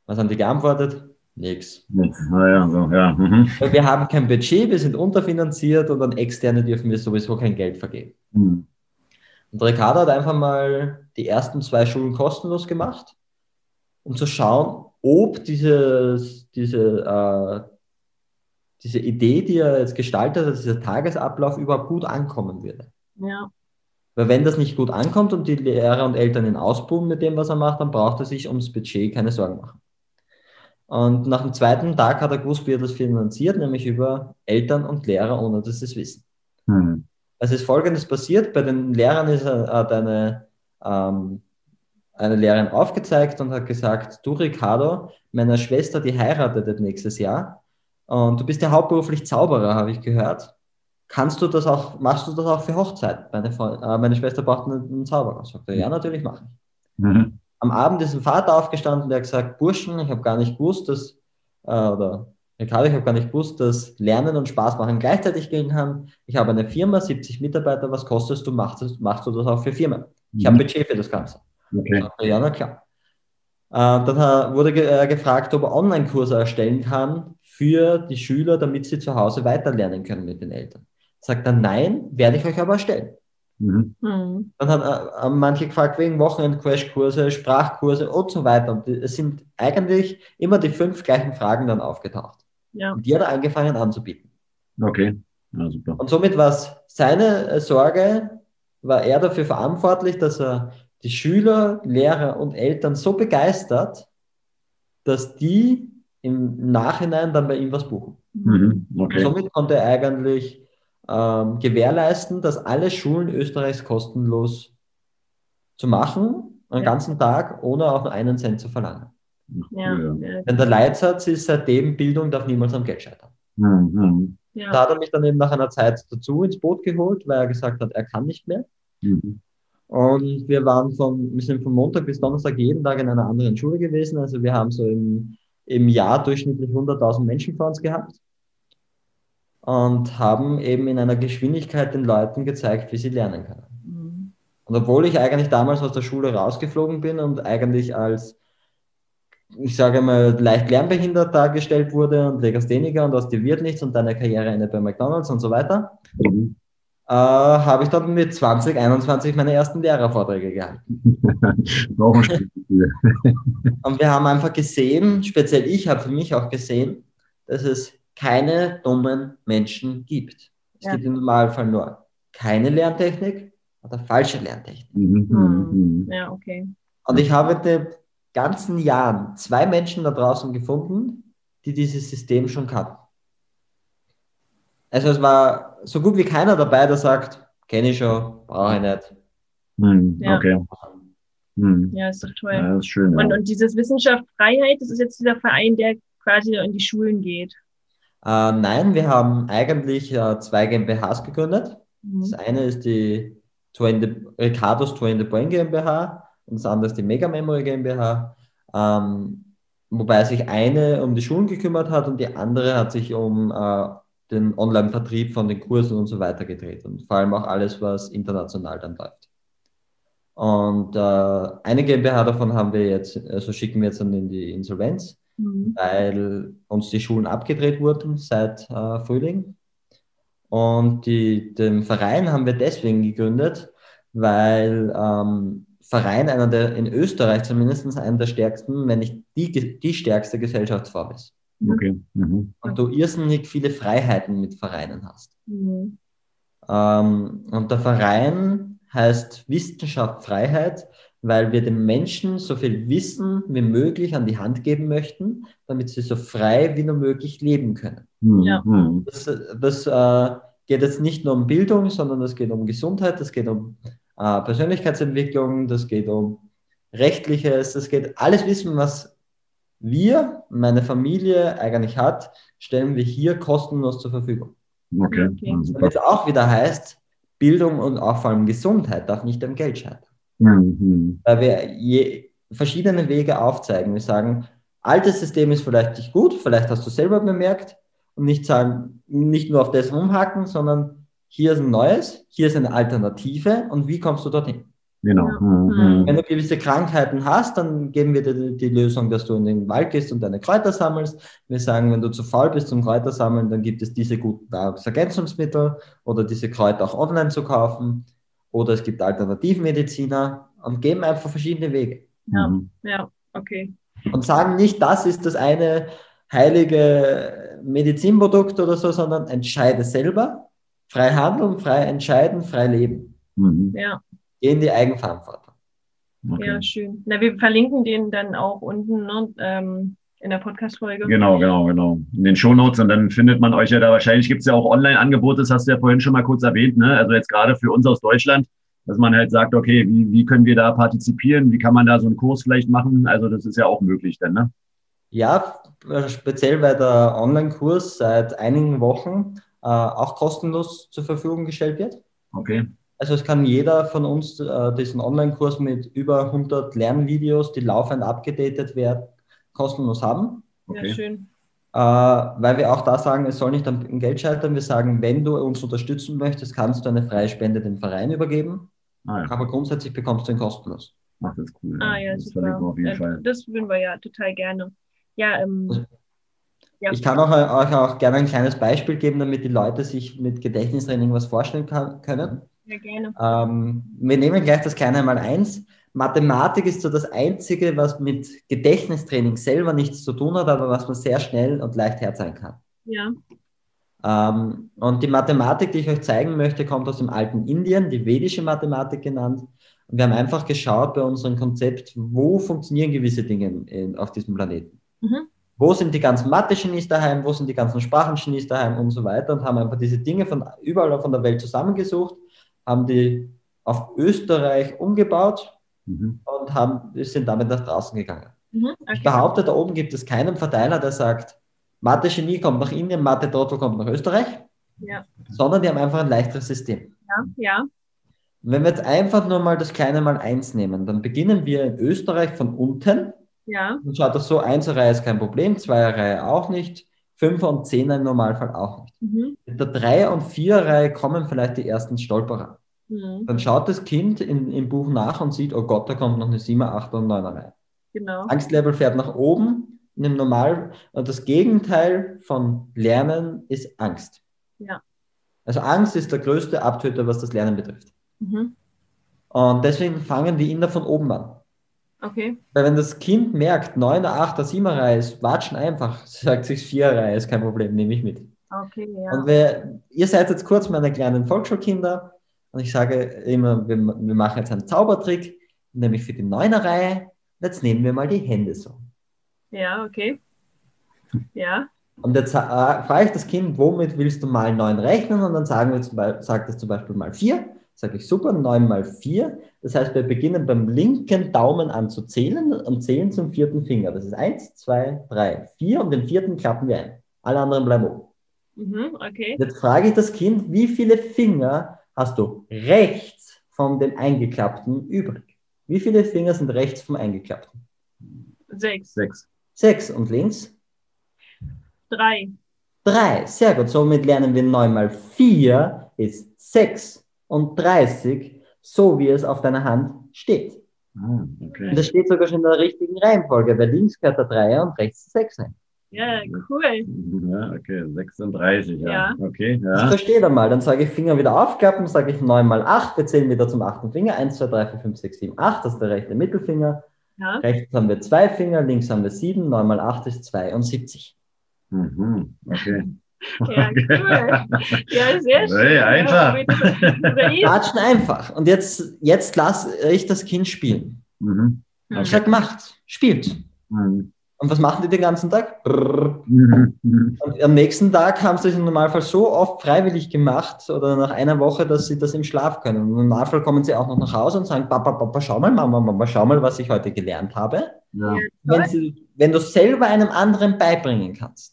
Was haben die geantwortet? Nix. Ah, ja, so, ja. Mhm. Wir haben kein Budget, wir sind unterfinanziert und an Externe dürfen wir sowieso kein Geld vergeben. Mhm. Und Ricardo hat einfach mal die ersten zwei Schulen kostenlos gemacht, um zu schauen, ob dieses, diese, äh, diese Idee, die er jetzt gestaltet hat, dieser Tagesablauf überhaupt gut ankommen würde. Ja. Weil wenn das nicht gut ankommt und die Lehrer und Eltern ihn ausbuhen mit dem, was er macht, dann braucht er sich ums Budget keine Sorgen machen. Und nach dem zweiten Tag hat er gewusst, wie er das finanziert, nämlich über Eltern und Lehrer, ohne dass sie es wissen. Mhm. Es ist Folgendes passiert, bei den Lehrern ist, hat eine, ähm, eine Lehrerin aufgezeigt und hat gesagt, du Ricardo, meine Schwester, die heiratet nächstes Jahr und du bist ja hauptberuflich Zauberer, habe ich gehört. Kannst du das auch, machst du das auch für Hochzeit? Meine, äh, meine Schwester braucht einen, Zauberer. Sagt er, ja, natürlich mache ich. Mhm. Am Abend ist ein Vater aufgestanden, der hat gesagt, Burschen, ich habe gar nicht gewusst, dass, äh, oder Ricardo, ich habe gar nicht gewusst, dass Lernen und Spaß machen gleichzeitig gehen kann. Ich habe eine Firma, 70 Mitarbeiter, was kostest du? Machst, machst du das auch für Firmen? Ich habe mhm. Budget für das Ganze. Okay. Ja, na klar. Äh, dann wurde ge äh, gefragt, ob er Online-Kurse erstellen kann für die Schüler, damit sie zu Hause weiterlernen können mit den Eltern. Sagt er, nein, werde ich euch aber erstellen. Mhm. mhm. Dann hat äh, manche gefragt wegen Wochenend-Crashkurse, Sprachkurse und so weiter. Und es sind eigentlich immer die fünf gleichen Fragen dann aufgetaucht. Ja. Und die hat er angefangen anzubieten. Okay, ja, super. Und somit war es seine äh, Sorge, war er dafür verantwortlich, dass er die Schüler, Lehrer und Eltern so begeistert, dass die im Nachhinein dann bei ihm was buchen. Mhm, okay. Somit konnte er eigentlich ähm, gewährleisten, dass alle Schulen Österreichs kostenlos zu machen, einen ja. ganzen Tag, ohne auch nur einen Cent zu verlangen. Ja. Denn der Leitsatz ist seitdem, Bildung darf niemals am Geld scheitern. Mhm. Ja. Da hat er mich dann eben nach einer Zeit dazu ins Boot geholt, weil er gesagt hat, er kann nicht mehr. Mhm. Und wir waren von, wir sind von Montag bis Donnerstag jeden Tag in einer anderen Schule gewesen. Also wir haben so im, im Jahr durchschnittlich 100.000 Menschen vor uns gehabt und haben eben in einer Geschwindigkeit den Leuten gezeigt, wie sie lernen können. Mhm. Und obwohl ich eigentlich damals aus der Schule rausgeflogen bin und eigentlich als, ich sage mal, leicht lernbehindert dargestellt wurde und Legastheniker und aus dir wird nichts und deine Karriere endet bei McDonalds und so weiter, mhm. Äh, habe ich dann mit 20, 21 meine ersten Lehrervorträge gehalten. und wir haben einfach gesehen, speziell ich habe für mich auch gesehen, dass es keine dummen Menschen gibt. Es ja. gibt im Normalfall nur keine Lerntechnik oder falsche Lerntechnik. Mhm. Mhm. Ja, okay. Und ich habe in den ganzen Jahren zwei Menschen da draußen gefunden, die dieses System schon kannten. Also es war so gut wie keiner dabei, der sagt, kenne ich schon, brauche ich nicht. Mhm. Ja. Okay. Mhm. Ja, ist doch toll. Ja, ist schön, und, ja. und dieses Wissenschaft Freiheit, das ist jetzt dieser Verein, der quasi in die Schulen geht. Äh, nein, wir haben eigentlich äh, zwei GmbHs gegründet. Mhm. Das eine ist die Ricardo's Two in the Brain GmbH und das andere ist die Mega Memory GmbH. Ähm, wobei sich eine um die Schulen gekümmert hat und die andere hat sich um äh, den Online-Vertrieb von den Kursen und so weiter gedreht und vor allem auch alles, was international dann läuft. Und äh, eine GmbH davon haben wir jetzt, also schicken wir jetzt dann in die Insolvenz mhm. weil uns die Schulen abgedreht wurden seit äh, Frühling. Und die, den Verein haben wir deswegen gegründet, weil ähm, Verein einer der, in Österreich zumindest einer der stärksten, wenn nicht die, die stärkste Gesellschaftsform ist. Okay. Mhm. Und du irrsinnig viele Freiheiten mit Vereinen hast. Mhm. Ähm, und der Verein heißt Wissenschaft Freiheit, weil wir den Menschen so viel Wissen wie möglich an die Hand geben möchten, damit sie so frei wie nur möglich leben können. Mhm. Ja. Das, das äh, geht jetzt nicht nur um Bildung, sondern es geht um Gesundheit, es geht um äh, Persönlichkeitsentwicklung, das geht um rechtliches, das geht alles Wissen, was wir, meine Familie eigentlich hat, stellen wir hier kostenlos zur Verfügung. Okay. okay. Was auch wieder heißt, Bildung und auch vor allem Gesundheit darf nicht am Geld scheitern. Mhm. Weil wir je, verschiedene Wege aufzeigen. Wir sagen, altes System ist vielleicht nicht gut, vielleicht hast du selber bemerkt und nicht sagen, nicht nur auf das rumhacken, sondern hier ist ein neues, hier ist eine Alternative und wie kommst du dorthin? Genau. Mhm. mhm. Wenn du gewisse Krankheiten hast, dann geben wir dir die, die, Lösung, dass du in den Wald gehst und deine Kräuter sammelst. Wir sagen, wenn du zu faul bist zum Kräutersammeln, dann gibt es diese guten Nahrungsergänzungsmittel oder diese Kräuter auch online zu kaufen oder es gibt Alternativmediziner und geben einfach verschiedene Wege. Ja, mhm. ja, okay. Und sagen nicht, das ist das eine heilige Medizinprodukt oder so, sondern entscheide selber, frei handeln, frei entscheiden, frei leben. Mhm. Ja. In die Eigenverantwortung. Okay. Ja, schön. Na, wir verlinken den dann auch unten. Ne? Ähm, in der Podcast-Folge. Genau, genau, genau. In den Shownotes und dann findet man euch ja da wahrscheinlich, gibt es ja auch Online-Angebote, das hast du ja vorhin schon mal kurz erwähnt, ne? Also jetzt gerade für uns aus Deutschland, dass man halt sagt, okay, wie, wie können wir da partizipieren? Wie kann man da so einen Kurs vielleicht machen? Also das ist ja auch möglich dann, ne? Ja, speziell weil der Online-Kurs seit einigen Wochen äh, auch kostenlos zur Verfügung gestellt wird. Okay. Also es kann jeder von uns äh, diesen Online-Kurs mit über 100 Lernvideos, die laufend abgedatet werden, kostenlos haben. Okay. Ja, schön. Äh, weil wir auch da sagen, es soll nicht am Geld scheitern. Wir sagen, wenn du uns unterstützen möchtest, kannst du eine freie Spende dem Verein übergeben. Ah, ja. Aber grundsätzlich bekommst du ihn kostenlos. Ach, das ist cool. Ah, ja, das super. Auf jeden ja, Fall. Das würden wir ja total gerne. Ja, ähm, also, ja. Ich kann auch, euch auch gerne ein kleines Beispiel geben, damit die Leute sich mit Gedächtnistraining was vorstellen kann, können. Ja, gerne. Ähm, wir nehmen gleich das kleine mal eins. Mathematik ist so das Einzige, was mit Gedächtnistraining selber nichts zu tun hat, aber was man sehr schnell und leicht herzeigen kann. Ja. Ähm, und die Mathematik, die ich euch zeigen möchte, kommt aus dem alten Indien, die vedische Mathematik genannt. Und wir haben einfach geschaut bei unserem Konzept, wo funktionieren gewisse Dinge in, auf diesem Planeten. Mhm. Wo sind die ganzen Mathe-Genies daheim, wo sind die ganzen Sprachen-Genies daheim und so weiter und haben einfach diese Dinge von überall von der Welt zusammengesucht, haben die auf Österreich umgebaut mhm. und haben, sind damit nach draußen gegangen. Mhm, okay. Ich behaupte, da oben gibt es keinen Verteiler, der sagt, Mathe-Genie kommt nach Indien, Mathe-Trottel kommt nach Österreich, ja. sondern die haben einfach ein leichteres System. Ja, ja. Wenn wir jetzt einfach nur mal das kleine Mal eins nehmen, dann beginnen wir in Österreich von unten. Ja. Dann schaut das so, 1 Reihe ist kein Problem, 2 Reihe auch nicht, 5 und 10 im Normalfall auch nicht. Mhm. In der 3 und 4 Reihe kommen vielleicht die ersten Stolperer. Mhm. Dann schaut das Kind in, im Buch nach und sieht, oh Gott, da kommt noch eine 7, 8 und 9 Reihe. Genau. Angstlevel fährt nach oben. In dem Normal, und das Gegenteil von Lernen ist Angst. Ja. Also Angst ist der größte Abtöter, was das Lernen betrifft. Mhm. Und deswegen fangen die Inder von oben an. Okay. Weil wenn das Kind merkt, 9er, 8er, 7er Reihe ist, watschen einfach, sagt sich 4er Reihe ist kein Problem, nehme ich mit. Okay, ja. Und wer, ihr seid jetzt kurz meine kleinen Volksschulkinder und ich sage immer, wir, wir machen jetzt einen Zaubertrick, nämlich für die 9er Reihe, jetzt nehmen wir mal die Hände so. Ja, okay. Ja. Und jetzt äh, frage ich das Kind, womit willst du mal 9 rechnen? Und dann sagen wir zum Beispiel, sagt es zum Beispiel mal 4. Sage ich super, 9 mal 4. Das heißt, wir beginnen beim linken Daumen an zu zählen und zählen zum vierten Finger. Das ist 1, 2, 3, 4 und den vierten klappen wir ein. Alle anderen bleiben oben. Mhm, okay. Jetzt frage ich das Kind, wie viele Finger hast du rechts von dem Eingeklappten übrig? Wie viele Finger sind rechts vom Eingeklappten? Sechs. Sechs. Sechs. Und links? Drei. Drei. Sehr gut. Somit lernen wir 9 mal 4 ist 6 und 30, so wie es auf deiner Hand steht. Ah, okay. Und das steht sogar schon in der richtigen Reihenfolge, weil links gehört der Dreier und rechts der Sechser. Ja, cool. Ja, okay, 36, ja. ja. Okay, ja. Das versteht einmal. Dann sage ich Finger wieder aufklappen, sage ich 9 mal 8, wir zählen wieder zum achten Finger. 1, 2, 3, 4, 5, 6, 7, 8, das ist der rechte Mittelfinger. Ja. Rechts haben wir zwei Finger, links haben wir 7, 9 mal 8 ist 72. Mhm, okay. Ja, cool. Ja, sehr schön. Hey, einfach. Watschen einfach. Und jetzt, jetzt lasse ich das Kind spielen. Mhm. Okay. Ich sage, macht, spielt. Mhm. Und was machen die den ganzen Tag? Mhm. Und am nächsten Tag haben sie es im Normalfall so oft freiwillig gemacht oder nach einer Woche, dass sie das im Schlaf können. Und Im Normalfall kommen sie auch noch nach Hause und sagen, Papa, Papa, schau mal, Mama, Mama, schau mal, was ich heute gelernt habe. Ja. Wenn, sie, wenn du selber einem anderen beibringen kannst,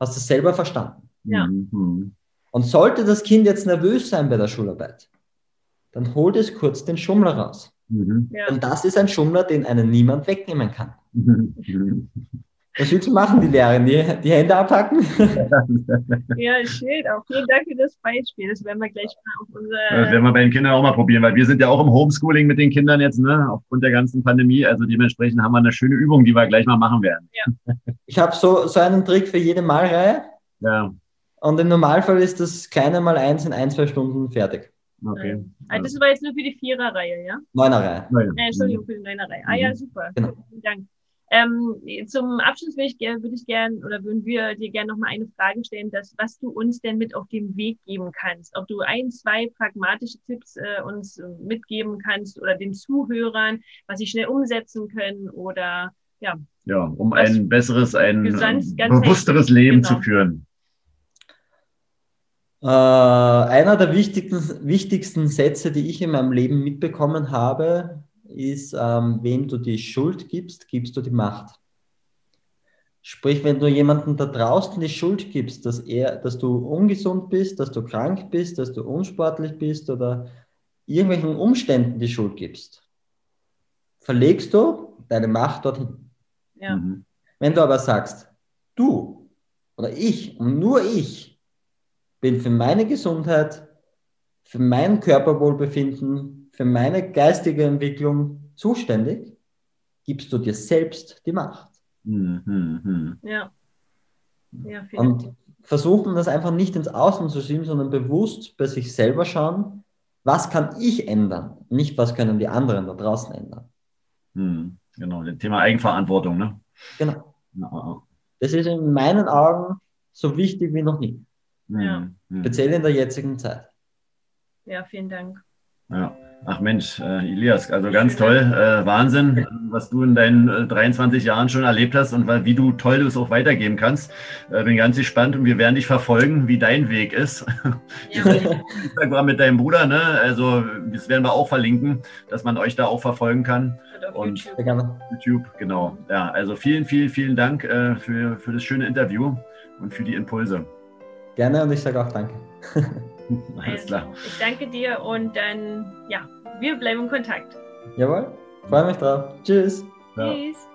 Hast du es selber verstanden? Ja. Mhm. Und sollte das Kind jetzt nervös sein bei der Schularbeit, dann holt es kurz den Schummler raus. Mhm. Ja. Und das ist ein Schummler, den einen niemand wegnehmen kann. Mhm. Was willst du machen, die Lehrerin? Die, die Hände abhacken? Ja, schön. Auch vielen Dank für das Beispiel. Das werden wir gleich mal auf unsere. Das werden wir bei den Kindern auch mal probieren, weil wir sind ja auch im Homeschooling mit den Kindern jetzt, ne, aufgrund der ganzen Pandemie. Also dementsprechend haben wir eine schöne Übung, die wir gleich mal machen werden. Ja. Ich habe so, so einen Trick für jede Malreihe. Ja. Und im Normalfall ist das kleine Mal eins in ein, zwei Stunden fertig. Okay. Also das war jetzt nur für die Viererreihe, ja? Neunerreihe. Nein. Äh, Entschuldigung, für die Neunerreihe. Ah ja, super. Genau. Vielen Dank. Ähm, zum Abschluss würde ich, würde ich gerne oder würden wir dir gerne nochmal eine Frage stellen, dass, was du uns denn mit auf den Weg geben kannst. Ob du ein, zwei pragmatische Tipps äh, uns mitgeben kannst oder den Zuhörern, was sie schnell umsetzen können oder ja, Ja, um ein besseres, ein ganz bewussteres Leben genau. zu führen. Äh, einer der wichtigsten, wichtigsten Sätze, die ich in meinem Leben mitbekommen habe, ist, ähm, wem du die Schuld gibst, gibst du die Macht. Sprich, wenn du jemandem da draußen die Schuld gibst, dass, er, dass du ungesund bist, dass du krank bist, dass du unsportlich bist oder irgendwelchen Umständen die Schuld gibst, verlegst du deine Macht dorthin. Ja. Mhm. Wenn du aber sagst, du oder ich und nur ich bin für meine Gesundheit, für mein Körperwohlbefinden, für meine geistige Entwicklung zuständig, gibst du dir selbst die Macht. Mhm. Ja. ja und versuchen das einfach nicht ins Außen zu schieben, sondern bewusst bei sich selber schauen, was kann ich ändern, nicht was können die anderen da draußen ändern. Mhm. Genau, das Thema Eigenverantwortung, ne? Genau. Ja. Das ist in meinen Augen so wichtig wie noch nie. Ja. Mhm. Speziell in der jetzigen Zeit. Ja, vielen Dank. Ja. Ach Mensch, äh, Elias, also ganz toll, äh, Wahnsinn, was du in deinen äh, 23 Jahren schon erlebt hast und wie du toll es auch weitergeben kannst. Äh, bin ganz gespannt und wir werden dich verfolgen, wie dein Weg ist. Ja. Instagram mit deinem Bruder, ne? Also das werden wir auch verlinken, dass man euch da auch verfolgen kann. Und YouTube. YouTube, genau. Ja, also vielen, vielen, vielen Dank äh, für, für das schöne Interview und für die Impulse. Gerne und ich sage auch Danke. Alles klar. Also, ich danke dir und dann, ja, wir bleiben in Kontakt. Jawohl, freue mich drauf. Tschüss. Ja. Tschüss.